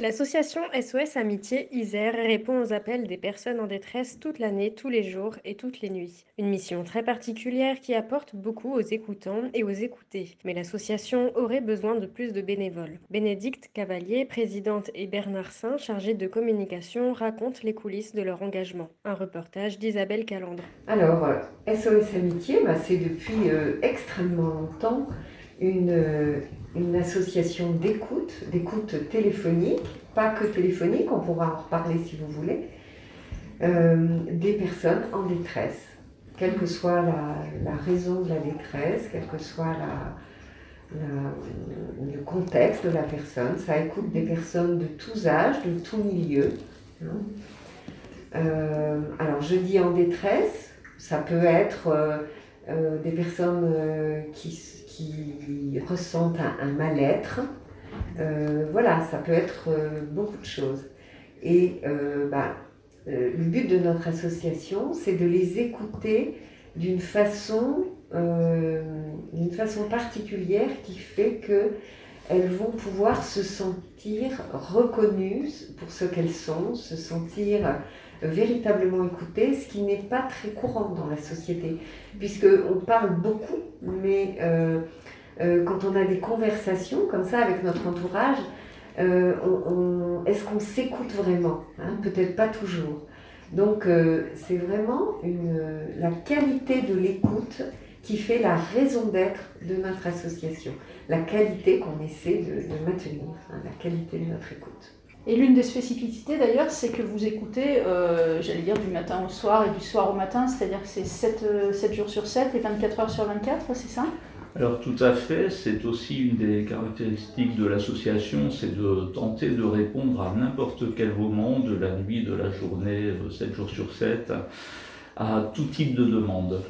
L'association SOS Amitié Isère répond aux appels des personnes en détresse toute l'année, tous les jours et toutes les nuits. Une mission très particulière qui apporte beaucoup aux écoutants et aux écoutés. Mais l'association aurait besoin de plus de bénévoles. Bénédicte Cavalier, présidente, et Bernard Saint, chargé de communication, racontent les coulisses de leur engagement. Un reportage d'Isabelle Calandre. Alors, euh, SOS Amitié, bah, c'est depuis euh, extrêmement longtemps une, euh, une association d'écoute, d'écoute téléphonique, pas que téléphonique, on pourra en reparler si vous voulez, euh, des personnes en détresse, quelle que soit la, raison de la détresse, quel que soit le contexte de la personne. Ça écoute des personnes de tous âges, de tous milieux. hein. Euh, alors, je dis en détresse, ça peut être euh, des personnes euh, qui, ressentent un, mal-être. Euh, voilà, ça peut être beaucoup de choses. Et bah, le but de notre association, c'est de les écouter d'une façon, d'une façon particulière qui fait que elles vont pouvoir se sentir reconnues pour ce qu'elles sont, se sentir véritablement écoutées, ce qui n'est pas très courant dans la société, puisque on parle beaucoup, mais euh, euh, quand on a des conversations comme ça avec notre entourage, euh, est-ce qu'on s'écoute vraiment hein Peut-être pas toujours. Donc c'est vraiment la qualité de l'écoute qui fait la raison d'être de notre association, la qualité qu'on essaie de, de maintenir, hein, la qualité de notre écoute. Et l'une des spécificités d'ailleurs, c'est que vous écoutez, euh, j'allais dire, du matin au soir et du soir au matin, c'est-à-dire que c'est 7, euh, 7 jours sur 7 et 24 heures sur 24, c'est ça? Alors tout à fait, c'est aussi une des caractéristiques de l'association, c'est de tenter de répondre à n'importe quel moment de la nuit, de la journée, 7 jours sur 7, à tout type de demande.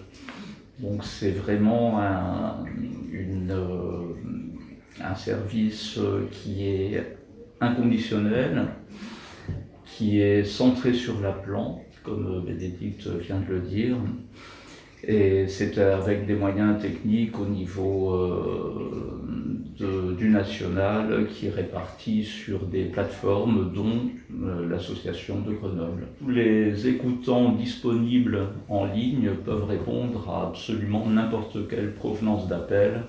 Donc c'est vraiment un, euh, service euh, qui est inconditionnel, qui est centré sur la plante, comme Bénédicte vient de le dire, et c'est avec des moyens techniques au niveau euh, du national qui est réparti sur des plateformes dont euh, l'association de Grenoble. Les écoutants disponibles en ligne peuvent répondre à absolument n'importe quelle provenance d'appel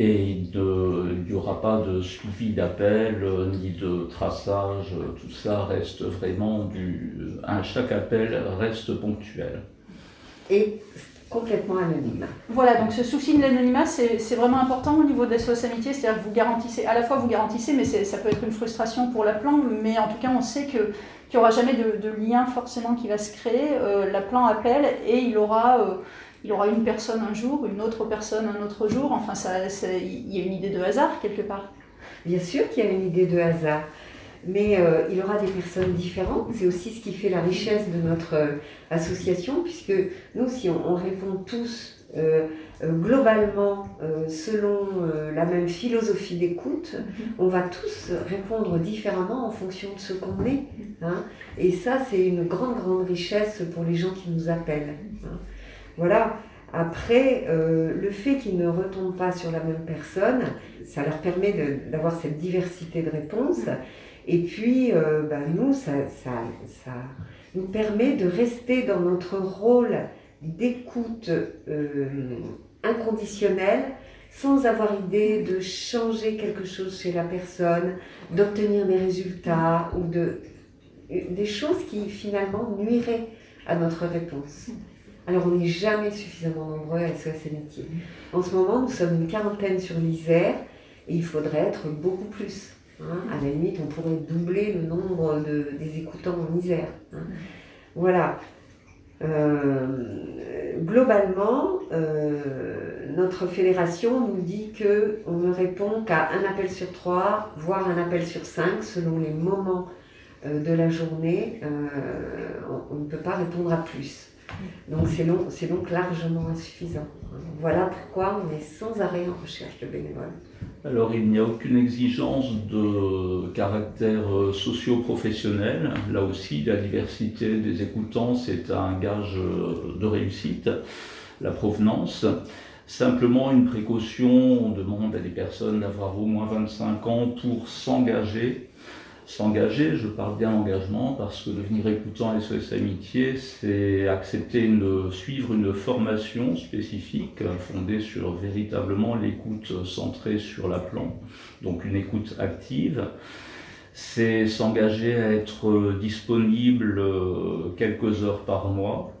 et il n'y aura pas de suivi d'appel euh, ni de traçage, tout ça reste vraiment du... un- chaque appel reste ponctuel. Et complètement anonyme. Voilà, donc ce souci de l'anonymat, c'est vraiment important au niveau de SOS Amitié, c'est-à-dire que vous garantissez, à la fois vous garantissez, mais ça peut être une frustration pour l'appelant, mais en tout cas on sait que qu'il n'y aura jamais de, de lien forcément qui va se créer. Euh, L'appelant appelle et il aura, euh, il aura une personne un jour, une autre personne un autre jour, enfin ça, ça- il y a une idée de hasard quelque part. Bien sûr qu'il y a une idée de hasard, mais euh, il aura des personnes différentes. C'est aussi ce qui fait la richesse de notre euh, association, puisque nous, si on, on répond tous euh, globalement selon la même philosophie d'écoute, on va tous répondre différemment en fonction de ce qu'on est. hein. Et ça, c'est une grande, grande richesse pour les gens qui nous appellent. hein. Voilà. Après, euh, le fait qu'ils ne retombent pas sur la même personne, ça leur permet d'avoir cette diversité de réponses. Et puis, euh, bah, nous, ça nous permet de rester dans notre rôle d'écoute euh, inconditionnelle sans avoir idée de changer quelque chose chez la personne, d'obtenir des résultats ou de, des choses qui finalement nuiraient à notre réponse. Alors on n'est jamais suffisamment nombreux à SOS Amitié. En ce moment, nous sommes une quarantaine sur l'Isère et il faudrait être beaucoup plus. hein. À la limite, on pourrait doubler le nombre de, des écoutants en Isère. hein. Voilà. Euh, globalement, euh, notre fédération nous dit qu'on ne répond qu'à un appel sur trois, voire un appel sur cinq, selon les moments euh, de la journée. on, ne peut pas répondre à plus. Donc c'est donc largement insuffisant. Voilà pourquoi on est sans arrêt en recherche de bénévoles. Alors il n'y a aucune exigence de caractère socio-professionnel. Là aussi, la diversité des écoutants, c'est un gage de réussite la provenance. Simplement une précaution, on demande à des personnes d'avoir au moins 25 ans pour s'engager. S'engager, je parle bien d'engagement parce que devenir écoutant SOS Amitié, c'est accepter de suivre une formation spécifique fondée sur véritablement l'écoute centrée sur la donc une écoute active. C'est s'engager à être disponible quelques heures par mois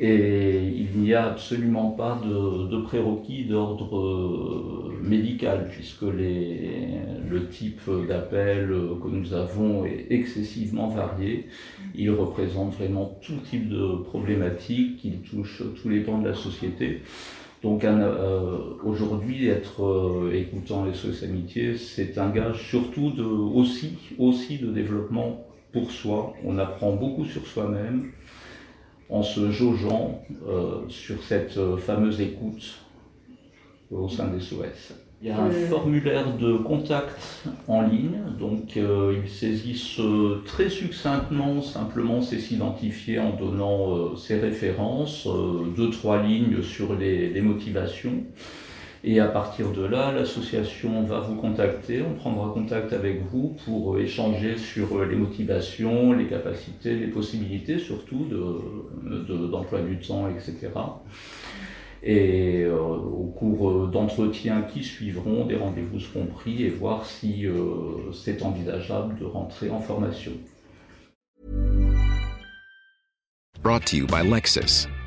et il n'y a absolument pas de, prérequis d'ordre euh, médical, puisque le type d'appel que nous avons est excessivement varié. Il représente vraiment tout type de problématiques, il touche tous les pans de la société. Donc euh, aujourd'hui, être euh, écoutant les SOS Amitié, c'est un gage surtout de, aussi, aussi de développement pour soi. On apprend beaucoup sur soi-même en se jaugeant euh, sur cette euh, fameuse écoute au sein des SOS. Il y a un formulaire de contact en ligne, donc euh, ils saisissent très succinctement, simplement c'est s'identifier en donnant ses références, deux, trois lignes sur les motivations. Et à partir de là, l'association va vous contacter, on prendra contact avec vous pour euh, échanger sur euh, les motivations, les capacités, les possibilités surtout d'emploi du temps, etc. Et euh, au cours d'entretiens qui suivront, des rendez-vous seront pris et voir si c'est envisageable de rentrer en formation. Brought to you by Lexus.